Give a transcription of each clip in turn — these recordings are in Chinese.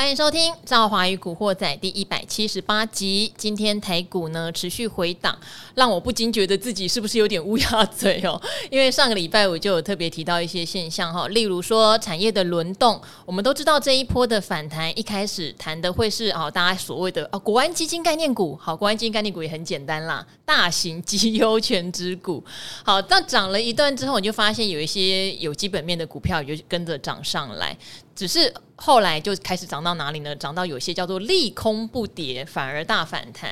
欢迎收听《赵华与古惑仔》第一百七十八集。今天台股呢持续回档，让我不禁觉得自己是不是有点乌鸦嘴哦？因为上个礼拜我就有特别提到一些现象哈，例如说产业的轮动。我们都知道这一波的反弹，一开始谈的会是啊，大家所谓的啊国安基金概念股。好，国安基金概念股也很简单啦，大型绩优权值股。好，但涨了一段之后，你就发现有一些有基本面的股票也就跟着涨上来。只是后来就开始涨到哪里呢？涨到有些叫做利空不跌，反而大反弹。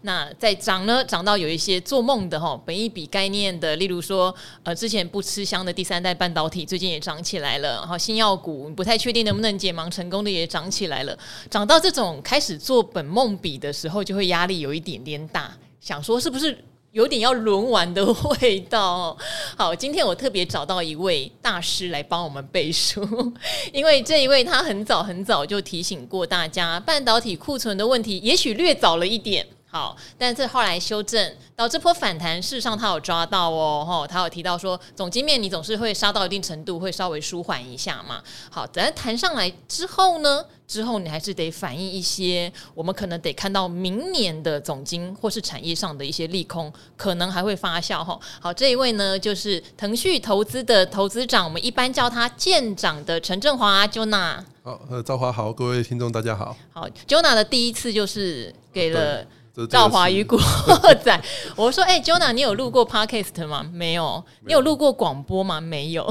那再涨呢？涨到有一些做梦的哈，本一比概念的，例如说呃，之前不吃香的第三代半导体，最近也涨起来了。然后新药股不太确定能不能解盲成功的也涨起来了。涨到这种开始做本梦比的时候，就会压力有一点点大，想说是不是？有点要轮完的味道。好，今天我特别找到一位大师来帮我们背书，因为这一位他很早很早就提醒过大家，半导体库存的问题，也许略早了一点。好，但是后来修正到这波反弹，事实上他有抓到哦，吼，他有提到说，总经面你总是会杀到一定程度，会稍微舒缓一下嘛。好，等弹上来之后呢，之后你还是得反映一些，我们可能得看到明年的总经或是产业上的一些利空，可能还会发酵哈。好，这一位呢就是腾讯投资的投资长，我们一般叫他舰长的陈振华 Jonah。好，呃，赵华好，各位听众大家好。好，Jonah 的第一次就是给了。赵华与古惑仔，我说：“哎、欸、，Jonah，你有录过 Podcast 吗？没有。你有录过广播吗？没有。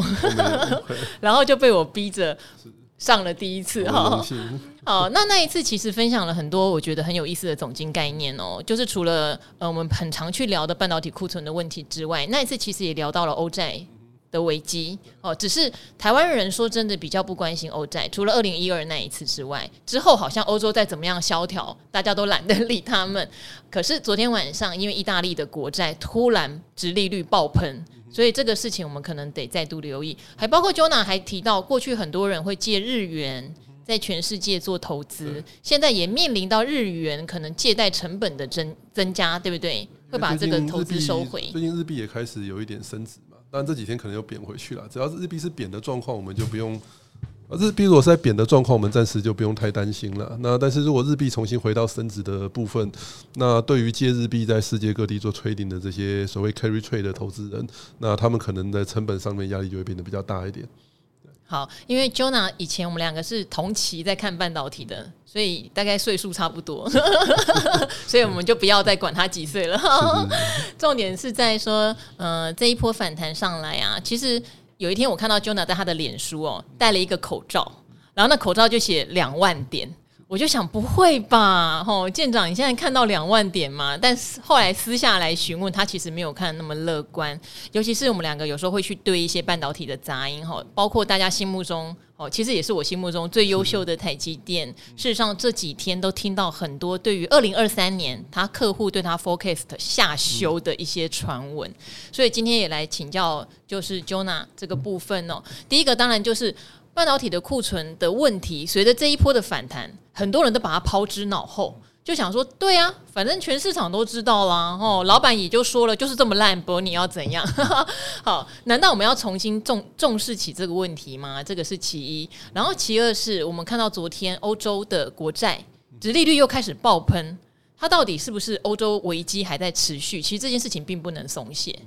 然后就被我逼着上了第一次哈。好，那那一次其实分享了很多我觉得很有意思的总经概念哦，就是除了呃我们很常去聊的半导体库存的问题之外，那一次其实也聊到了欧债。”的危机哦，只是台湾人说真的比较不关心欧债，除了二零一二那一次之外，之后好像欧洲再怎么样萧条，大家都懒得理他们。可是昨天晚上，因为意大利的国债突然殖利率爆喷，所以这个事情我们可能得再度留意。还包括 Jonah 还提到，过去很多人会借日元在全世界做投资，现在也面临到日元可能借贷成本的增增加，对不对？会把这个投资收回。最近日币也开始有一点升值嘛。但这几天可能又贬回去了。只要是日币是贬的状况，我们就不用；而日币如果是在贬的状况，我们暂时就不用太担心了。那但是如果日币重新回到升值的部分，那对于借日币在世界各地做 trading 的这些所谓 carry trade 的投资人，那他们可能在成本上面压力就会变得比较大一点。好，因为 Jonah 以前我们两个是同期在看半导体的，所以大概岁数差不多，所以我们就不要再管他几岁了。重点是在说，呃，这一波反弹上来啊，其实有一天我看到 Jonah 在他的脸书哦，戴了一个口罩，然后那口罩就写两万点。我就想不会吧，吼，舰长，你现在看到两万点嘛？但是后来私下来询问他，其实没有看那么乐观。尤其是我们两个有时候会去对一些半导体的杂音，吼，包括大家心目中，哦，其实也是我心目中最优秀的台积电。事实上这几天都听到很多对于二零二三年他客户对他 forecast 下修的一些传闻，所以今天也来请教，就是 Jonah 这个部分哦。第一个当然就是。半导体的库存的问题，随着这一波的反弹，很多人都把它抛之脑后，就想说：对啊，反正全市场都知道啦，哦，老板也就说了，就是这么烂，不，你要怎样？好，难道我们要重新重重视起这个问题吗？这个是其一，然后其二是我们看到昨天欧洲的国债殖利率又开始爆喷，它到底是不是欧洲危机还在持续？其实这件事情并不能松懈。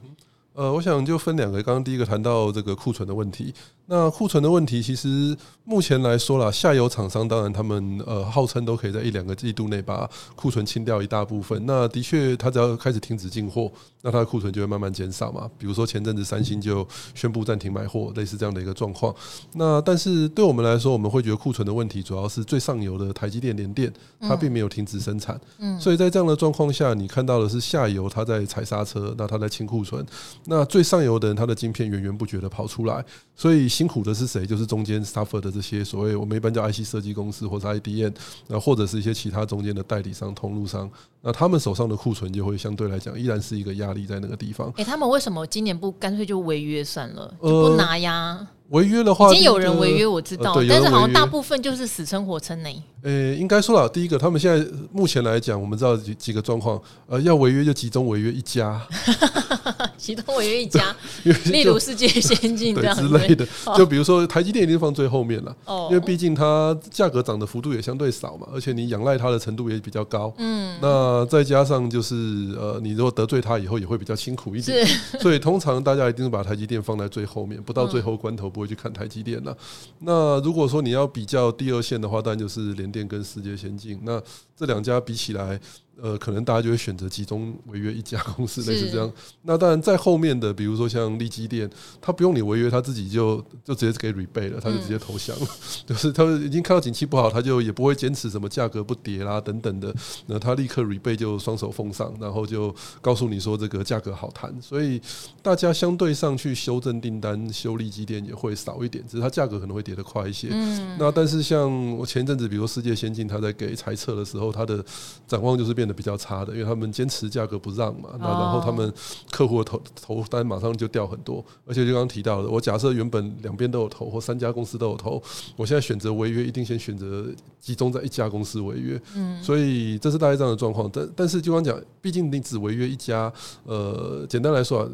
呃，我想就分两个，刚刚第一个谈到这个库存的问题。那库存的问题，其实目前来说啦，下游厂商当然他们呃号称都可以在一两个季度内把库存清掉一大部分。那的确，他只要开始停止进货，那他的库存就会慢慢减少嘛。比如说前阵子三星就宣布暂停买货，类似这样的一个状况。那但是对我们来说，我们会觉得库存的问题主要是最上游的台积电、联电，它并没有停止生产。嗯，所以在这样的状况下，你看到的是下游它在踩刹车，那它在清库存。那最上游的人，他的晶片源源不绝的跑出来，所以。辛苦的是谁？就是中间 suffer 的这些所谓我们一般叫 IC 设计公司或者 IDM，那或者是一些其他中间的代理商、通路商，那他们手上的库存就会相对来讲依然是一个压力在那个地方。诶，他们为什么今年不干脆就违约算了，就不拿呀？违约的话，已经有人违约，我知道，但是好像大部分就是死撑活撑呢。呃，应该说了，第一个，他们现在目前来讲，我们知道几几个状况，呃，要违约就集中违约一家。启动违约一家，例如世界 先进这样之类的。就比如说台积电一定放最后面了，哦，因为毕竟它价格涨的幅度也相对少嘛，而且你仰赖它的程度也比较高。嗯，那再加上就是呃，你如果得罪它以后也会比较辛苦一点，所以通常大家一定是把台积电放在最后面，不到最后关头不会去看台积电了。那如果说你要比较第二线的话，当然就是联电跟世界先进。那这两家比起来。呃，可能大家就会选择集中违约一家公司，类似这样。那当然，在后面的，比如说像利基店，他不用你违约，他自己就就直接给 rebate 了，他就直接投降了。就是他已经看到景气不好，他就也不会坚持什么价格不跌啦等等的。那他立刻 rebate 就双手奉上，然后就告诉你说这个价格好谈。所以大家相对上去修正订单、修利基店也会少一点，只是它价格可能会跌得快一些。嗯那但是像我前一阵子，比如世界先进，他在给财测的时候，他的展望就是变。比较差的，因为他们坚持价格不让嘛，那然后他们客户的投投单马上就掉很多，而且就刚刚提到的，我假设原本两边都有投，或三家公司都有投，我现在选择违约，一定先选择集中在一家公司违约，嗯，所以这是大概这样的状况。但但是就刚讲，毕竟你只违约一家，呃，简单来说啊。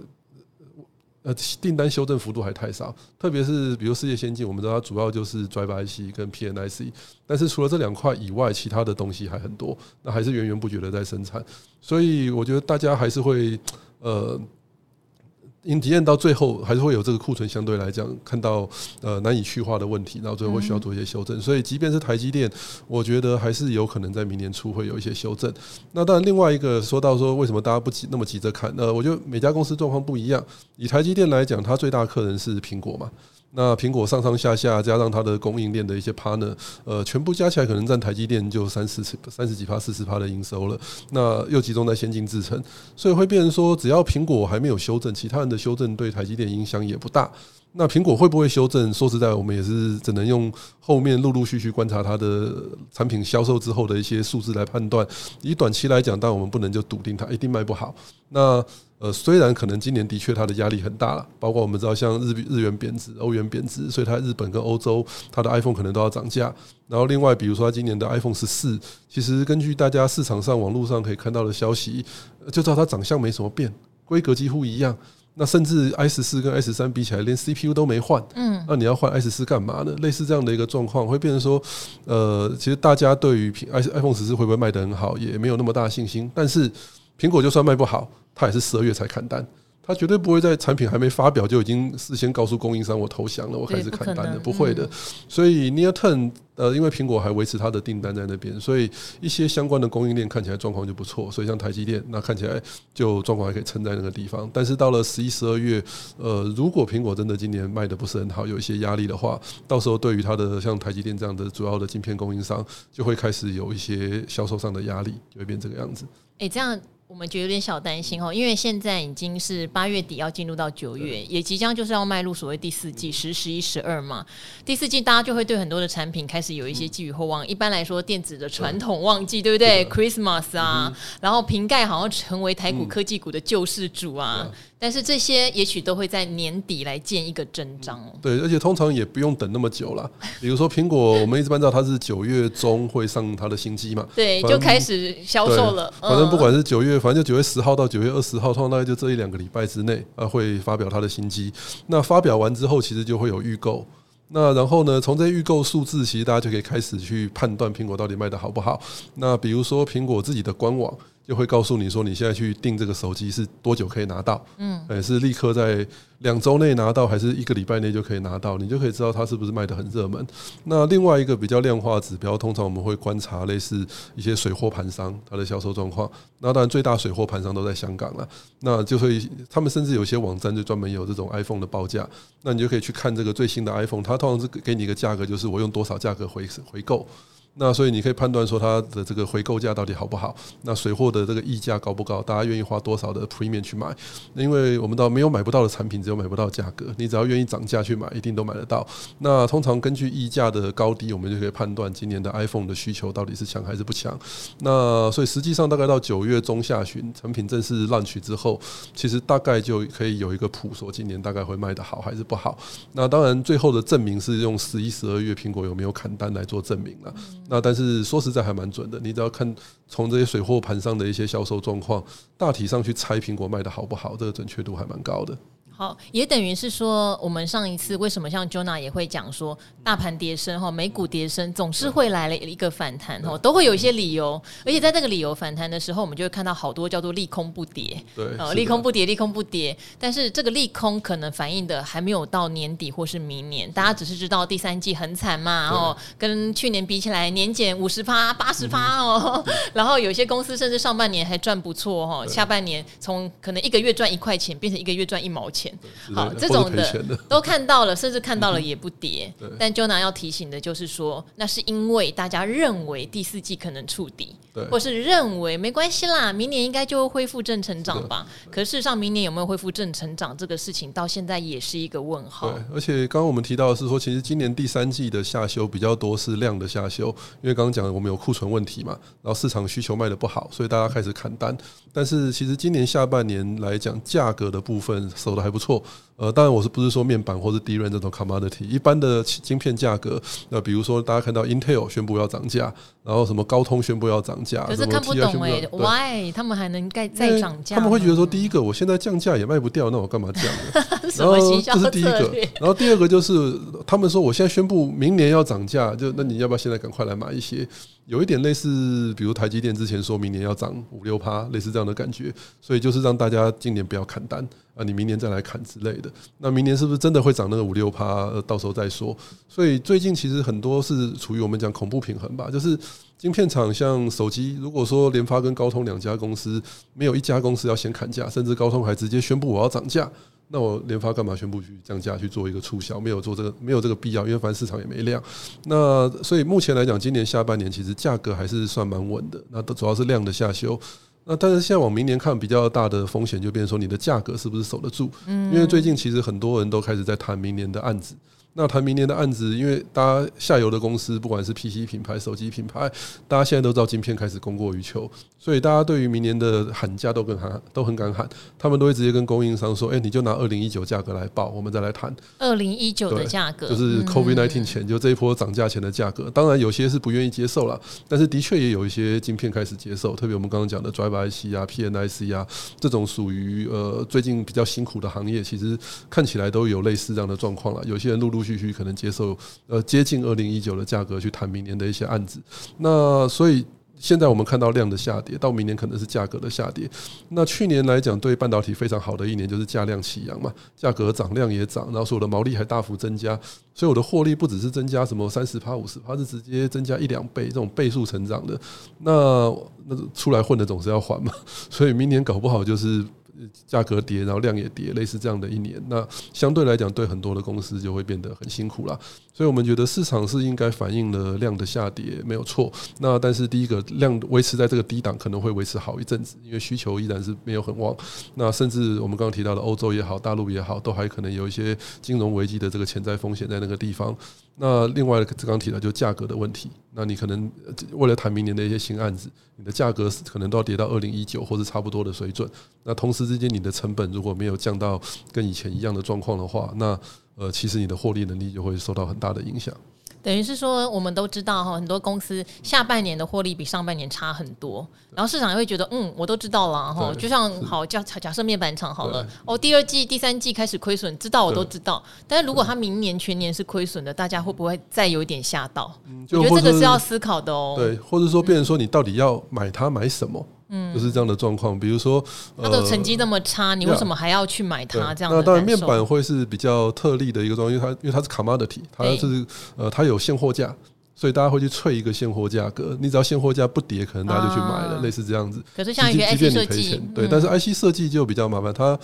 呃，订单修正幅度还太少，特别是比如世界先进，我们知道它主要就是 Drive IC 跟 PNIC，但是除了这两块以外，其他的东西还很多，那还是源源不绝的在生产，所以我觉得大家还是会呃。因体验到最后，还是会有这个库存相对来讲看到呃难以去化的问题，然后最后会需要做一些修正。所以，即便是台积电，我觉得还是有可能在明年初会有一些修正。那当然，另外一个说到说为什么大家不急那么急着看？呃，我觉得每家公司状况不一样。以台积电来讲，它最大客人是苹果嘛。那苹果上上下下加上它的供应链的一些 partner，呃，全部加起来可能占台积电就三四十、三十几趴、四十趴的营收了。那又集中在先进制程，所以会变成说，只要苹果还没有修正，其他人的修正对台积电影响也不大。那苹果会不会修正？说实在，我们也是只能用后面陆陆续续观察它的产品销售之后的一些数字来判断。以短期来讲，但我们不能就笃定它一定卖不好。那呃，虽然可能今年的确它的压力很大了，包括我们知道像日日元贬值、欧元贬值，所以它日本跟欧洲它的 iPhone 可能都要涨价。然后另外，比如说它今年的 iPhone 十四，其实根据大家市场上网络上可以看到的消息，就知道它长相没什么变，规格几乎一样。那甚至 i 十四跟 i 十三比起来，连 CPU 都没换。嗯，那你要换 i 十四干嘛呢？类似这样的一个状况，会变成说，呃，其实大家对于 iPhone 十四会不会卖得很好，也没有那么大信心。但是苹果就算卖不好，它也是十二月才砍单。他绝对不会在产品还没发表就已经事先告诉供应商我投降了，我开始砍单了，不会的。所以 near term 呃，因为苹果还维持它的订单在那边，所以一些相关的供应链看起来状况就不错。所以像台积电，那看起来就状况还可以撑在那个地方。但是到了十一、十二月，呃，如果苹果真的今年卖的不是很好，有一些压力的话，到时候对于它的像台积电这样的主要的晶片供应商，就会开始有一些销售上的压力，就会变这个样子。诶，这样。我们觉得有点小担心哦，因为现在已经是八月底，要进入到九月，也即将就是要迈入所谓第四季，十、十一、十二嘛。第四季大家就会对很多的产品开始有一些寄予厚望。一般来说，电子的传统旺季，对不对？Christmas 啊，然后瓶盖好像成为台股科技股的救世主啊。但是这些也许都会在年底来见一个真章哦。对，而且通常也不用等那么久了。比如说苹果，我们一直按照它是九月中会上它的新机嘛，对，就开始销售了。反正不管是九月，反正就九月十号到九月二十号，通常大概就这一两个礼拜之内啊，会发表它的新机。那发表完之后，其实就会有预购。那然后呢，从这些预购数字，其实大家就可以开始去判断苹果到底卖的好不好。那比如说苹果自己的官网。就会告诉你说，你现在去订这个手机是多久可以拿到？嗯，哎是立刻在两周内拿到，还是一个礼拜内就可以拿到？你就可以知道它是不是卖得很热门。那另外一个比较量化指标，通常我们会观察类似一些水货盘商它的销售状况。那当然，最大水货盘商都在香港了。那就会他们甚至有些网站就专门有这种 iPhone 的报价。那你就可以去看这个最新的 iPhone，它通常是给你一个价格，就是我用多少价格回回购。那所以你可以判断说它的这个回购价到底好不好？那水货的这个溢价高不高？大家愿意花多少的 premium 去买？因为我们到没有买不到的产品，只有买不到价格。你只要愿意涨价去买，一定都买得到。那通常根据溢价的高低，我们就可以判断今年的 iPhone 的需求到底是强还是不强。那所以实际上大概到九月中下旬，产品正式 launch 之后，其实大概就可以有一个谱，说今年大概会卖得好还是不好。那当然最后的证明是用十一、十二月苹果有没有砍单来做证明了。那但是说实在还蛮准的，你只要看从这些水货盘上的一些销售状况，大体上去猜苹果卖的好不好，这个准确度还蛮高的。好，也等于是说，我们上一次为什么像 Jonah 也会讲说，大盘跌升哈，美股跌升，总是会来了一个反弹哈，都会有一些理由，而且在这个理由反弹的时候，我们就会看到好多叫做利空不跌，对，利空不跌，利空不跌，但是这个利空可能反映的还没有到年底或是明年，大家只是知道第三季很惨嘛，哦跟去年比起来年减五十趴、八十趴哦，然后有些公司甚至上半年还赚不错哈，下半年从可能一个月赚一块钱变成一个月赚一毛钱。好，这种的都看到了，甚至看到了也不跌。但 Jonah 要提醒的就是说，那是因为大家认为第四季可能触底，或是认为没关系啦，明年应该就会恢复正成长吧。可是事实上，明年有没有恢复正成长这个事情，到现在也是一个问号。对，而且刚刚我们提到的是说，其实今年第三季的下修比较多是量的下修，因为刚刚讲我们有库存问题嘛，然后市场需求卖的不好，所以大家开始砍单。但是其实今年下半年来讲，价格的部分守的还不错。呃，当然我是不是说面板或是 DRAM 这种 commodity，一般的晶片价格，那比如说大家看到 Intel 宣布要涨价，然后什么高通宣布要涨价，可是看不懂哎、欸、，Why 他们还能再再涨价？他们会觉得说，第一个我现在降价也卖不掉，那我干嘛降呢？然后这是第一个，然后第二个就是他们说我现在宣布明年要涨价，就那你要不要现在赶快来买一些？有一点类似，比如台积电之前说明年要涨五六趴，类似这样的感觉，所以就是让大家今年不要砍单啊，你明年再来砍之类的。那明年是不是真的会涨那个五六趴？到时候再说。所以最近其实很多是处于我们讲恐怖平衡吧，就是晶片厂像手机，如果说联发跟高通两家公司没有一家公司要先砍价，甚至高通还直接宣布我要涨价。那我联发干嘛宣布去降价去做一个促销？没有做这个，没有这个必要，因为反正市场也没量。那所以目前来讲，今年下半年其实价格还是算蛮稳的。那都主要是量的下修。那但是现在往明年看，比较大的风险就变成说，你的价格是不是守得住？因为最近其实很多人都开始在谈明年的案子。那谈明年的案子，因为大家下游的公司，不管是 PC 品牌、手机品牌，大家现在都知道晶片开始供过于求，所以大家对于明年的喊价都跟喊，都很敢喊，他们都会直接跟供应商说：“哎，你就拿二零一九价格来报，我们再来谈。”二零一九的价格，就是 COVID-19 前，就这一波涨价前的价格。当然有些是不愿意接受了，但是的确也有一些晶片开始接受，特别我们刚刚讲的 Drive IC 啊、PNIC 啊这种属于呃最近比较辛苦的行业，其实看起来都有类似这样的状况了。有些人陆陆续续可能接受呃接近二零一九的价格去谈明年的一些案子，那所以现在我们看到量的下跌，到明年可能是价格的下跌。那去年来讲，对半导体非常好的一年就是价量齐扬嘛，价格涨，量也涨，然后所有的毛利还大幅增加，所以我的获利不只是增加什么三十趴、五十趴，是直接增加一两倍，这种倍数成长的。那那出来混的总是要还嘛，所以明年搞不好就是。价格跌，然后量也跌，类似这样的一年，那相对来讲，对很多的公司就会变得很辛苦了。所以我们觉得市场是应该反映了量的下跌，没有错。那但是第一个量维持在这个低档，可能会维持好一阵子，因为需求依然是没有很旺。那甚至我们刚刚提到的欧洲也好，大陆也好，都还可能有一些金融危机的这个潜在风险在那个地方。那另外刚刚提到就价格的问题，那你可能为了谈明年的一些新案子，你的价格可能都要跌到二零一九或者差不多的水准。那同时之间，你的成本如果没有降到跟以前一样的状况的话，那呃，其实你的获利能力就会受到很大的影响。等于是说，我们都知道哈，很多公司下半年的获利比上半年差很多，然后市场也会觉得，嗯，我都知道了哈。就像好假假设面板厂好了，哦，第二季、第三季开始亏损，知道我都知道。但是如果他明年全年是亏损的，大家会不会再有一点吓到？我觉得这个是要思考的哦。对，或者说，变成说你到底要买它买什么？嗯，就是这样的状况。比如说，它的成绩那么差，你为什么还要去买它？这样。那当然，面板会是比较特例的一个状况，因为它因为它是 commodity，它是呃，它有现货价。所以大家会去脆一个现货价格，你只要现货价不跌，可能大家就去买了，类似这样子。可是像一些 IC 设计，对，但是 IC 设计就比较麻烦，它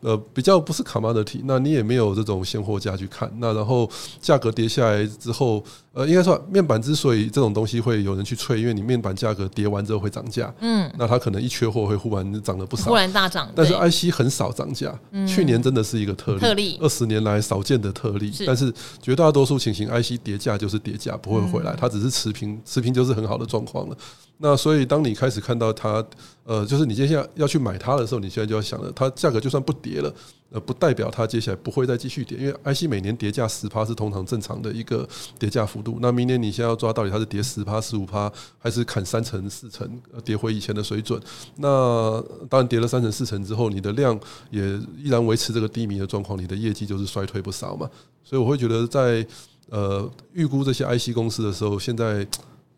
呃比较不是 commodity，那你也没有这种现货价去看，那然后价格跌下来之后，呃，应该说面板之所以这种东西会有人去吹，因为你面板价格跌完之后会涨价，嗯，那它可能一缺货会忽然涨了不少，忽然大涨。但是 IC 很少涨价，去年真的是一个特例，特例，二十年来少见的特例。但是绝大多数情形，IC 跌价就是跌价，不会回。回来，它只是持平，持平就是很好的状况了。那所以当你开始看到它，呃，就是你接下来要去买它的时候，你现在就要想了，它价格就算不跌了，呃，不代表它接下来不会再继续跌，因为 IC 每年跌价十趴是通常正常的一个跌价幅度。那明年你现在要抓到底它是跌十趴、十五趴，还是砍三成、四成，跌回以前的水准？那当然跌了三成、四成之后，你的量也依然维持这个低迷的状况，你的业绩就是衰退不少嘛。所以我会觉得在呃预估这些 IC 公司的时候，现在。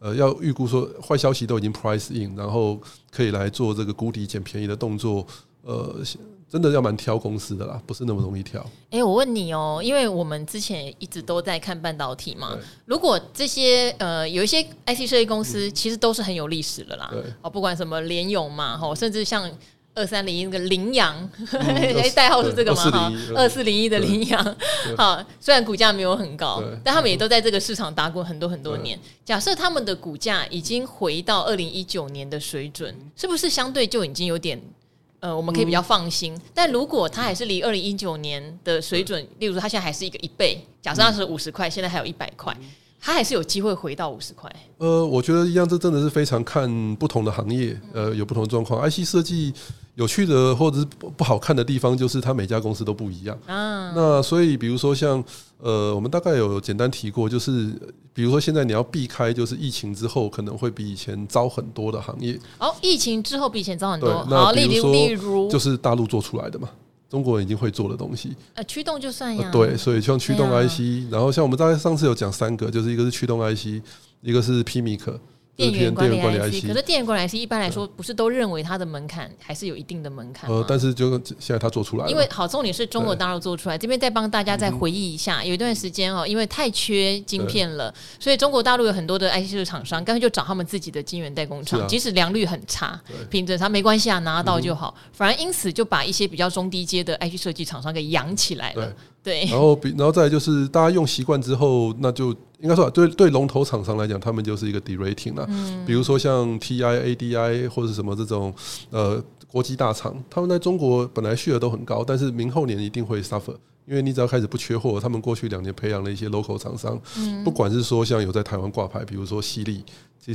呃，要预估说坏消息都已经 price in，然后可以来做这个谷底捡便宜的动作，呃，真的要蛮挑公司的啦，不是那么容易挑。哎、欸，我问你哦，因为我们之前一直都在看半导体嘛，如果这些呃有一些 I T 设计公司其实都是很有历史的啦，哦，不管什么联咏嘛，吼，甚至像。二三零一那个羚羊，哎，代号是这个吗？哈，二四零一的羚羊，好，虽然股价没有很高，但他们也都在这个市场打滚很多很多年。假设他们的股价已经回到二零一九年的水准，是不是相对就已经有点呃，我们可以比较放心？但如果它还是离二零一九年的水准，例如说它现在还是一个一倍，假设它是五十块，现在还有一百块。它还是有机会回到五十块。呃，我觉得一样，这真的是非常看不同的行业，呃，有不同的状况。IC 设计有趣的或者是不好看的地方，就是它每家公司都不一样啊。那所以，比如说像呃，我们大概有简单提过，就是比如说现在你要避开，就是疫情之后可能会比以前糟很多的行业。哦，疫情之后比以前糟很多。好，例如例如就是大陆做出来的嘛。中国人已经会做的东西，呃，驱动就算呀。对，所以像驱动 IC，然后像我们大概上次有讲三个，就是一个是驱动 IC，一个是 PMIC。电源管理 IC，可是电源管理 IC 一般来说不是都认为它的门槛还是有一定的门槛。呃，但是就现在它做出来了。因为好，重点是中国大陆做出来，这边再帮大家再回忆一下，有一段时间哦，因为太缺晶片了，所以中国大陆有很多的 IC 设计厂商，干脆就找他们自己的晶圆代工厂，即使良率很差，品质它没关系啊，拿到就好。反而因此就把一些比较中低阶的 IC 设计厂商给养起来了。对，然后比然后再来就是大家用习惯之后，那就。应该说，对对龙头厂商来讲，他们就是一个 de-rating 啦。嗯，比如说像 TI、ADI 或者什么这种呃国际大厂，他们在中国本来 share 都很高，但是明后年一定会 suffer，因为你只要开始不缺货，他们过去两年培养了一些 local 厂商，不管是说像有在台湾挂牌，比如说西力，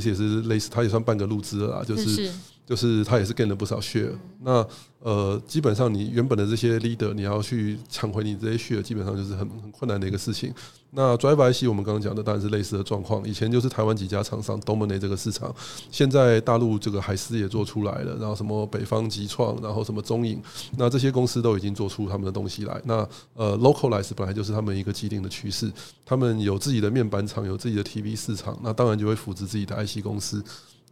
其实也是类似，它也算半个路资了啦，就是。就是它也是 gain 了不少 share，那呃基本上你原本的这些 leader 你要去抢回你这些 share，基本上就是很很困难的一个事情。那 driver IC 我们刚刚讲的当然是类似的状况，以前就是台湾几家厂商 dominate 这个市场，现在大陆这个海思也做出来了，然后什么北方集创，然后什么中影，那这些公司都已经做出他们的东西来。那呃 localize 本来就是他们一个既定的趋势，他们有自己的面板厂，有自己的 TV 市场，那当然就会扶持自己的 IC 公司。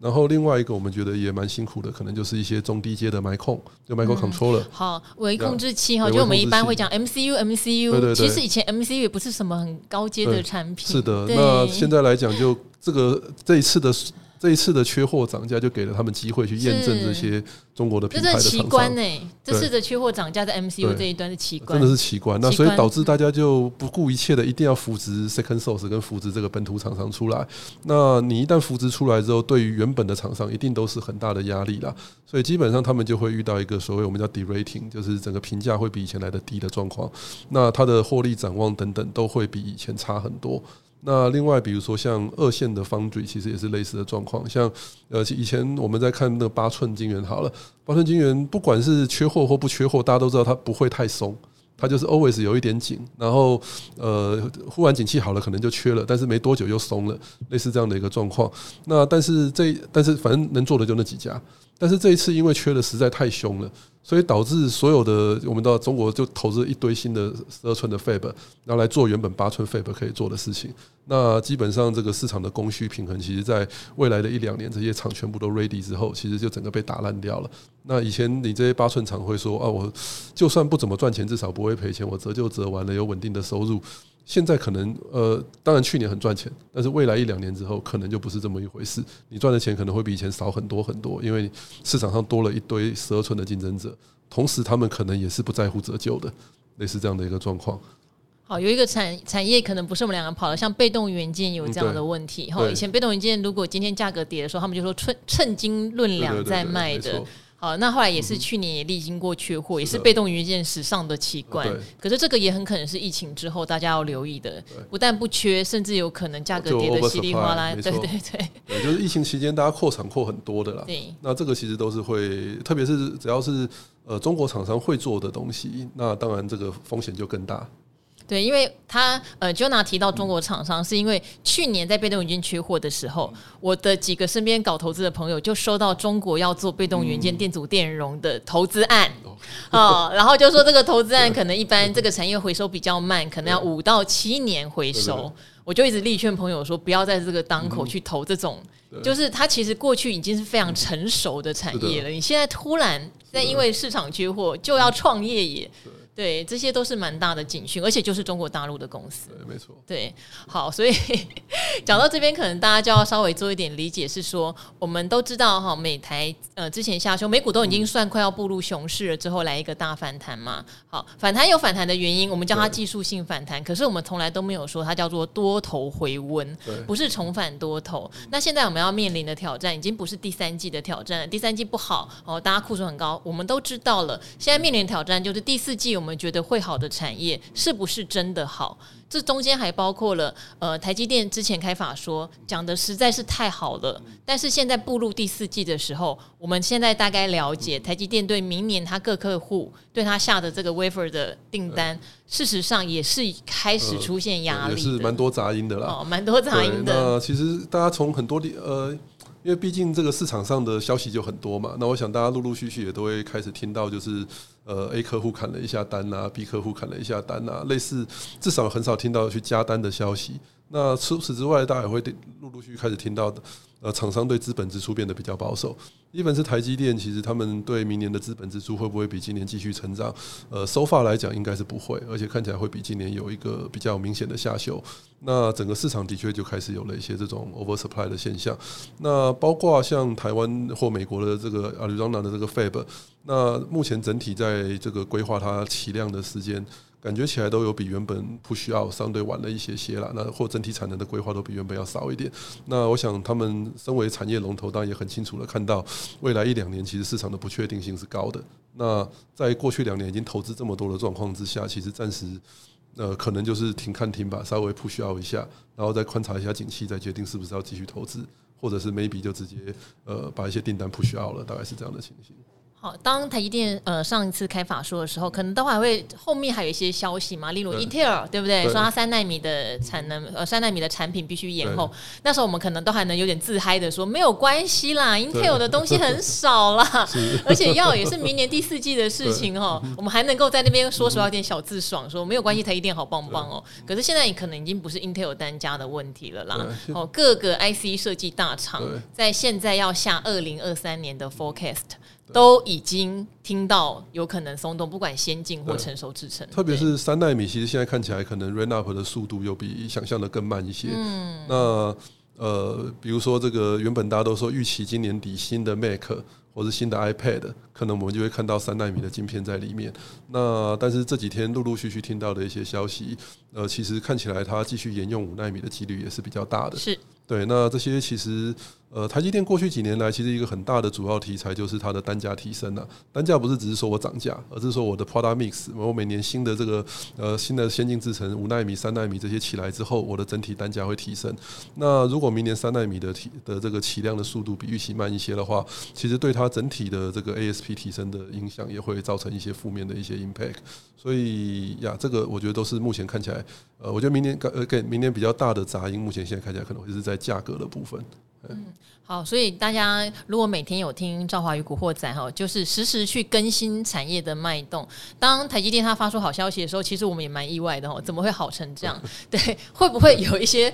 然后另外一个我们觉得也蛮辛苦的，可能就是一些中低阶的 micro 就 microcontroller、嗯。好，微控制器哈，就我们一般会讲 MCU MCU。对对对。其实以前 MCU 也不是什么很高阶的产品。是的，那现在来讲，就这个这一次的。这一次的缺货涨价，就给了他们机会去验证这些中国的品牌的厂商。这是奇观呢，这次的缺货涨价在 MCU 这一端是奇观，真的是奇观。那所以导致大家就不顾一切的，一定要扶植 second source 跟扶植这个本土厂商出来。那你一旦扶植出来之后，对于原本的厂商一定都是很大的压力啦。所以基本上他们就会遇到一个所谓我们叫 de-rating，就是整个评价会比以前来的低的状况。那它的获利展望等等都会比以前差很多。那另外，比如说像二线的 foundry，其实也是类似的状况。像呃，以前我们在看那八寸晶圆，好了，八寸晶圆不管是缺货或不缺货，大家都知道它不会太松，它就是 always 有一点紧。然后呃，忽然景气好了，可能就缺了，但是没多久又松了，类似这样的一个状况。那但是这但是反正能做的就那几家。但是这一次因为缺的实在太凶了，所以导致所有的我们到中国就投资一堆新的十二寸的 fab，然后来做原本八寸 fab 可以做的事情。那基本上这个市场的供需平衡，其实在未来的一两年，这些厂全部都 ready 之后，其实就整个被打烂掉了。那以前你这些八寸厂会说啊，我就算不怎么赚钱，至少不会赔钱，我折就折完了，有稳定的收入。现在可能呃，当然去年很赚钱，但是未来一两年之后，可能就不是这么一回事。你赚的钱可能会比以前少很多很多，因为市场上多了一堆十二寸的竞争者，同时他们可能也是不在乎折旧的，类似这样的一个状况。好，有一个产产业可能不是我们两个跑的，像被动元件有这样的问题。哈、嗯，以前被动元件如果今天价格跌的时候，他们就说趁趁斤论两在卖的。好，那后来也是去年也历经过缺货，也是被动元件史上的奇观。可是这个也很可能是疫情之后大家要留意的，不但不缺，甚至有可能价格跌得稀里哗啦。对对对，对，就是疫情期间大家扩产扩很多的啦。对，那这个其实都是会，特别是只要是呃中国厂商会做的东西，那当然这个风险就更大。对，因为他呃，Jonah 提到中国厂商，是因为去年在被动元件缺货的时候，我的几个身边搞投资的朋友就收到中国要做被动元件电阻电容的投资案，哦，然后就说这个投资案可能一般这个产业回收比较慢，可能要五到七年回收。我就一直力劝朋友说，不要在这个当口去投这种，就是它其实过去已经是非常成熟的产业了，你现在突然在因为市场缺货就要创业也。对，这些都是蛮大的警讯，而且就是中国大陆的公司。对，没错。对，好，所以 讲到这边，可能大家就要稍微做一点理解，是说我们都知道哈，美台呃之前下修，美股都已经算快要步入熊市了，之后来一个大反弹嘛。好，反弹有反弹的原因，我们叫它技术性反弹，可是我们从来都没有说它叫做多头回温，不是重返多头。那现在我们要面临的挑战，已经不是第三季的挑战了，第三季不好哦，大家库存很高，我们都知道了。现在面临的挑战就是第四季。我们觉得会好的产业是不是真的好？这中间还包括了呃，台积电之前开法说讲的实在是太好了，但是现在步入第四季的时候，我们现在大概了解台积电对明年他各客户对他下的这个 wafer 的订单，事实上也是开始出现压力，也是蛮多杂音的啦，哦，蛮多杂音的。那其实大家从很多地呃。因为毕竟这个市场上的消息就很多嘛，那我想大家陆陆续续也都会开始听到，就是呃 A 客户砍了一下单啊，B 客户砍了一下单啊，类似至少很少听到去加单的消息。那除此之外，大家也会陆陆续续开始听到的。呃，厂商对资本支出变得比较保守。一本是台积电，其实他们对明年的资本支出会不会比今年继续成长？呃，so far 来讲应该是不会，而且看起来会比今年有一个比较明显的下修。那整个市场的确就开始有了一些这种 oversupply 的现象。那包括像台湾或美国的这个 Arizona 的这个 Fab，那目前整体在这个规划它起量的时间。感觉起来都有比原本不需要相对晚了一些些啦，那或整体产能的规划都比原本要少一点。那我想他们身为产业龙头，当然也很清楚的看到未来一两年其实市场的不确定性是高的。那在过去两年已经投资这么多的状况之下，其实暂时呃可能就是停看停吧，稍微不需要一下，然后再观察一下景气，再决定是不是要继续投资，或者是 maybe 就直接呃把一些订单不需要了，大概是这样的情形。好，当台积电呃上一次开法说的时候，可能都还会后面还有一些消息嘛，例如 Intel 对不对？对。说它三纳米的产能呃三纳米的产品必须延后，那时候我们可能都还能有点自嗨的说没有关系啦，Intel 的东西很少啦 而且要也是明年第四季的事情哦，我们还能够在那边说实话有点小自爽，说没有关系，台积电好棒棒哦。可是现在你可能已经不是 Intel 单家的问题了啦，哦，各个 IC 设计大厂在现在要下二零二三年的 Forecast。都已经听到有可能松动，不管先进或成熟制程，特别是三纳米，其实现在看起来可能 ramp up 的速度又比想象的更慢一些。嗯，那呃，比如说这个原本大家都说预期今年底新的 Mac 或是新的 iPad，可能我们就会看到三纳米的晶片在里面。那但是这几天陆陆续续听到的一些消息，呃，其实看起来它继续沿用五纳米的几率也是比较大的。是。对，那这些其实，呃，台积电过去几年来，其实一个很大的主要题材就是它的单价提升了。单价不是只是说我涨价，而是说我的 product mix，我每年新的这个呃新的先进制程五纳米、三纳米这些起来之后，我的整体单价会提升。那如果明年三纳米的提的这个起量的速度比预期慢一些的话，其实对它整体的这个 ASP 提升的影响也会造成一些负面的一些 impact。所以呀，这个我觉得都是目前看起来，呃，我觉得明年呃给明年比较大的杂音，目前现在看起来可能会是在。价格的部分，嗯，好，所以大家如果每天有听赵华与古惑仔哈，就是实时去更新产业的脉动。当台积电它发出好消息的时候，其实我们也蛮意外的哦，怎么会好成这样？对，会不会有一些？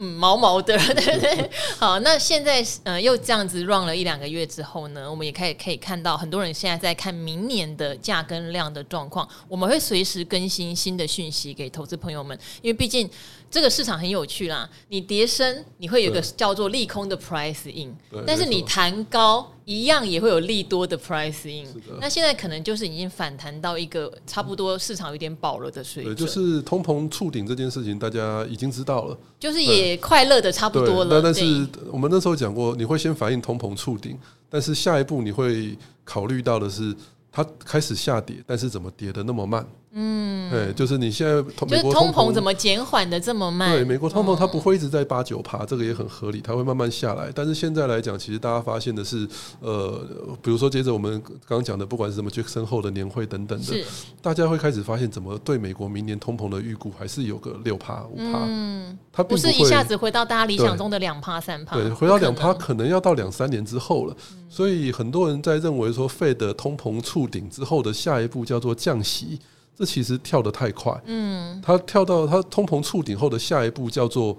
嗯，毛毛的，对 不对？好，那现在呃又这样子 run 了一两个月之后呢，我们也可以可以看到很多人现在在看明年的价跟量的状况，我们会随时更新新的讯息给投资朋友们，因为毕竟这个市场很有趣啦。你跌升，你会有个叫做利空的 price in，但是你弹高。一样也会有利多的 pricing，那现在可能就是已经反弹到一个差不多市场有点饱了的水准。对，就是通膨触顶这件事情，大家已经知道了，就是也快乐的差不多了。那但是我们那时候讲过，你会先反映通膨触顶，但是下一步你会考虑到的是，它开始下跌，但是怎么跌得那么慢？嗯，对，就是你现在就是通膨怎么减缓的这么慢？对，美国通膨它不会一直在八九趴，这个也很合理，它会慢慢下来。但是现在来讲，其实大家发现的是，呃，比如说接着我们刚刚讲的，不管是什么杰克森后的年会等等的，大家会开始发现，怎么对美国明年通膨的预估还是有个六趴五趴？嗯，它不，不是一下子回到大家理想中的两趴三趴，对，回到两趴可能要到两三年之后了。所以很多人在认为说，Fed 的通膨触顶之后的下一步叫做降息。这其实跳得太快，嗯，它跳到它通膨触顶后的下一步叫做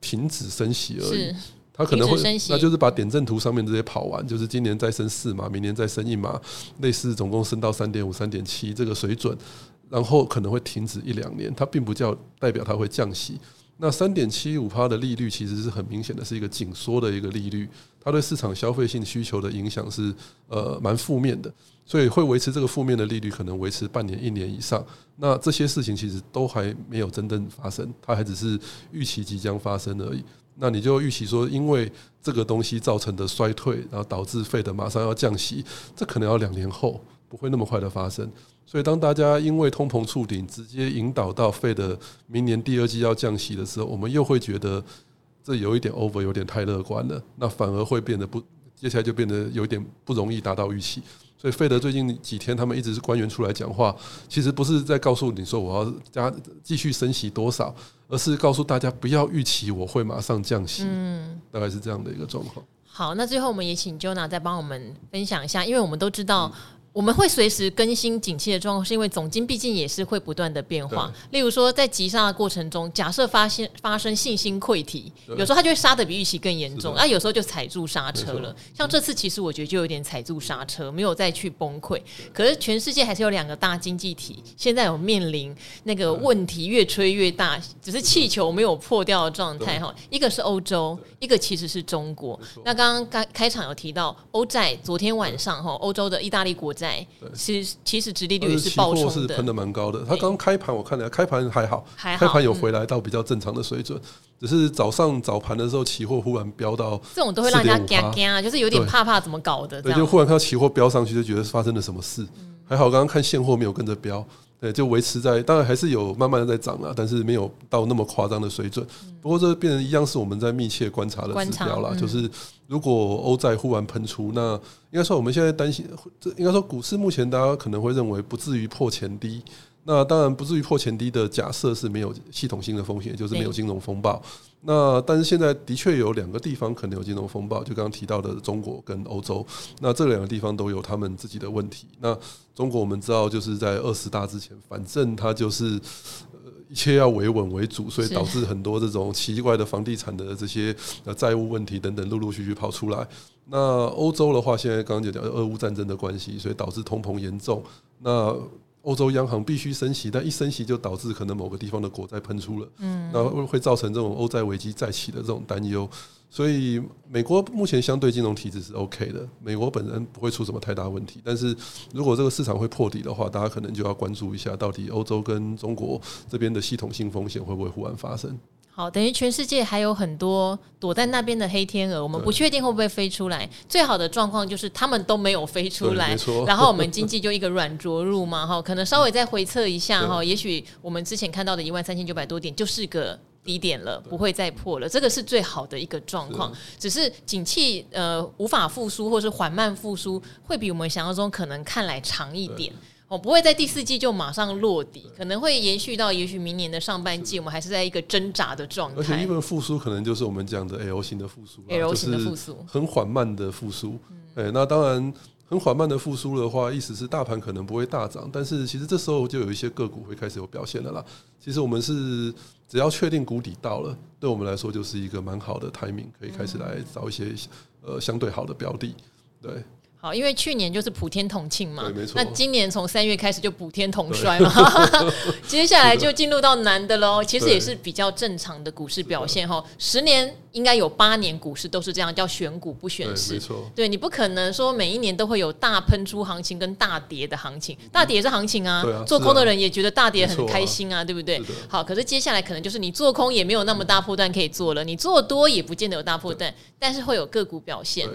停止升息而已，它可能会那就是把点阵图上面这些跑完，就是今年再升四码，明年再升一码，类似总共升到三点五、三点七这个水准，然后可能会停止一两年，它并不叫代表它会降息。那三点七五趴的利率其实是很明显的是一个紧缩的一个利率，它对市场消费性需求的影响是呃蛮负面的，所以会维持这个负面的利率可能维持半年一年以上。那这些事情其实都还没有真正发生，它还只是预期即将发生而已。那你就预期说，因为这个东西造成的衰退，然后导致 Fed 马上要降息，这可能要两年后，不会那么快的发生。所以，当大家因为通膨触顶，直接引导到 Fed 明年第二季要降息的时候，我们又会觉得这有一点 over，有点太乐观了。那反而会变得不，接下来就变得有一点不容易达到预期。所以，Fed 最近几天他们一直是官员出来讲话，其实不是在告诉你说我要加继续升息多少，而是告诉大家不要预期我会马上降息。嗯，大概是这样的一个状况。好，那最后我们也请 Jonah 再帮我们分享一下，因为我们都知道。我们会随时更新景气的状况，是因为总经毕竟也是会不断的变化。例如说，在急杀的过程中，假设发现发生信心溃堤，有时候它就会杀的比预期更严重，那有时候就踩住刹车了。像这次，其实我觉得就有点踩住刹车，没有再去崩溃。可是全世界还是有两个大经济体，现在有面临那个问题越吹越大，只是气球没有破掉的状态哈。一个是欧洲，一个其实是中国。那刚刚开开场有提到欧债，昨天晚上哈，欧洲的意大利国债。其实其实殖利率是暴冲的，是喷的蛮高的。它刚开盘我看了，开盘还好，开盘有回来到比较正常的水准。只是早上早盘的时候，期货忽然飙到这种都会让人家惊惊啊，就是有点怕怕，怎么搞的？对，就忽然看到期货飙上去，就觉得发生了什么事。还好刚刚看现货没有跟着飙。对，就维持在，当然还是有慢慢的在涨了，但是没有到那么夸张的水准。不过这变成一样是我们在密切观察的指标了，就是如果欧债忽然喷出，那应该说我们现在担心，这应该说股市目前大家可能会认为不至于破前低。那当然不至于破前低的假设是没有系统性的风险，就是没有金融风暴。那但是现在的确有两个地方可能有金融风暴，就刚刚提到的中国跟欧洲。那这两个地方都有他们自己的问题。那中国我们知道就是在二十大之前，反正它就是呃一切要维稳为主，所以导致很多这种奇怪的房地产的这些呃债务问题等等陆陆续续跑出来。那欧洲的话，现在刚刚就讲俄乌战争的关系，所以导致通膨严重。那欧洲央行必须升息，但一升息就导致可能某个地方的国债喷出了，嗯，然后会造成这种欧债危机再起的这种担忧。所以美国目前相对金融体制是 OK 的，美国本身不会出什么太大问题。但是如果这个市场会破底的话，大家可能就要关注一下，到底欧洲跟中国这边的系统性风险会不会忽然发生。好，等于全世界还有很多躲在那边的黑天鹅，我们不确定会不会飞出来。最好的状况就是他们都没有飞出来，然后我们经济就一个软着陆嘛，哈，可能稍微再回测一下哈，也许我们之前看到的一万三千九百多点就是个低点了，不会再破了，这个是最好的一个状况。只是景气呃无法复苏，或是缓慢复苏，会比我们想象中可能看来长一点。我不会在第四季就马上落底，可能会延续到也许明年的上半季，我们还是在一个挣扎的状态。而且因为复苏可能就是我们讲的 L 型的复苏，L 型的复苏，很缓慢的复苏。哎，那当然很缓慢的复苏的话，意思是大盘可能不会大涨，但是其实这时候就有一些个股会开始有表现的啦。其实我们是只要确定谷底到了，对我们来说就是一个蛮好的 timing，可以开始来找一些呃相对好的标的，对。好，因为去年就是普天同庆嘛，没错。那今年从三月开始就普天同衰嘛，接下来就进入到难的喽。其实也是比较正常的股市表现哈。十年应该有八年股市都是这样，叫选股不选市。没错，对，你不可能说每一年都会有大喷出行情跟大跌的行情，大跌也是行情啊。做空的人也觉得大跌很开心啊，对不对？好，可是接下来可能就是你做空也没有那么大破段可以做了，你做多也不见得有大破段，但是会有个股表现。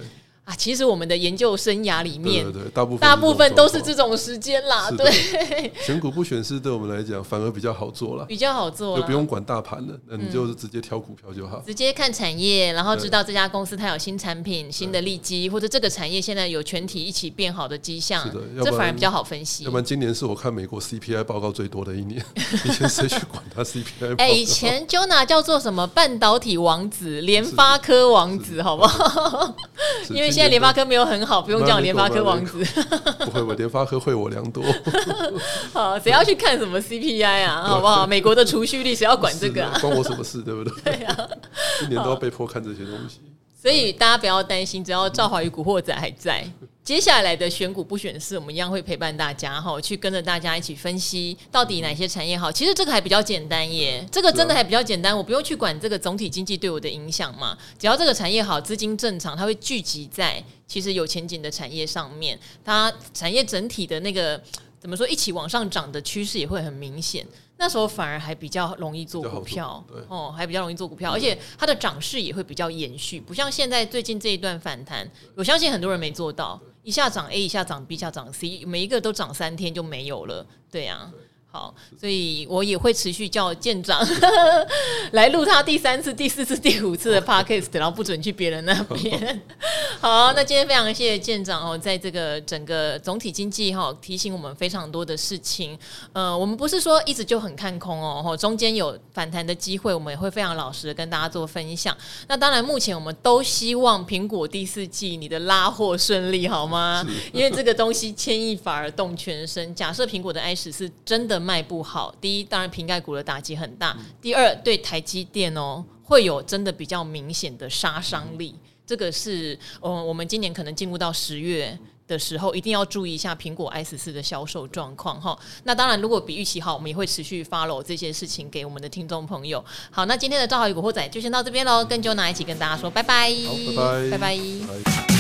啊，其实我们的研究生涯里面，对对对，大部分大部分都是这种时间啦。对，选股不选市，对我们来讲反而比较好做了，比较好做，就不用管大盘了，那你就直接挑股票就好，直接看产业，然后知道这家公司它有新产品、新的利基，或者这个产业现在有全体一起变好的迹象，是的这反而比较好分析。要不然今年是我看美国 CPI 报告最多的一年，以前谁去管它 CPI？哎，以前 Jonah 叫做什么半导体王子、联发科王子，好不好？因为现在联发科没有很。好，不用叫联发科王子。不会，吧联发科会我良多。好，谁要去看什么 CPI 啊？好不好？美国的储蓄率谁要管这个啊？关我什么事？对不对？对啊，今年都要被迫看这些东西。所以大家不要担心，只要赵华与古惑仔还在，接下来的选股不选市，我们一样会陪伴大家哈，去跟着大家一起分析到底哪些产业好。其实这个还比较简单耶，这个真的还比较简单，我不用去管这个总体经济对我的影响嘛。只要这个产业好，资金正常，它会聚集在其实有前景的产业上面，它产业整体的那个怎么说，一起往上涨的趋势也会很明显。那时候反而还比较容易做股票，哦，还比较容易做股票，而且它的涨势也会比较延续，不像现在最近这一段反弹，我相信很多人没做到，一下涨 A，一下涨 B，一下涨 C，每一个都涨三天就没有了，对呀。好，所以我也会持续叫舰长 来录他第三次、第四次、第五次的 podcast，然后不准去别人那边。好，那今天非常谢谢舰长哦，在这个整个总体经济哈提醒我们非常多的事情。呃，我们不是说一直就很看空哦，中间有反弹的机会，我们也会非常老实的跟大家做分享。那当然，目前我们都希望苹果第四季你的拉货顺利，好吗？因为这个东西牵一发而动全身。假设苹果的 i 十是真的。卖不好，第一当然瓶盖股的打击很大，第二对台积电哦会有真的比较明显的杀伤力，这个是嗯我们今年可能进入到十月的时候，一定要注意一下苹果十四的销售状况哈。那当然如果比预期好，我们也会持续 follow 这些事情给我们的听众朋友。好，那今天的赵华与古惑仔就先到这边喽，跟 Jonah 一起跟大家说拜拜，好，拜拜，拜拜。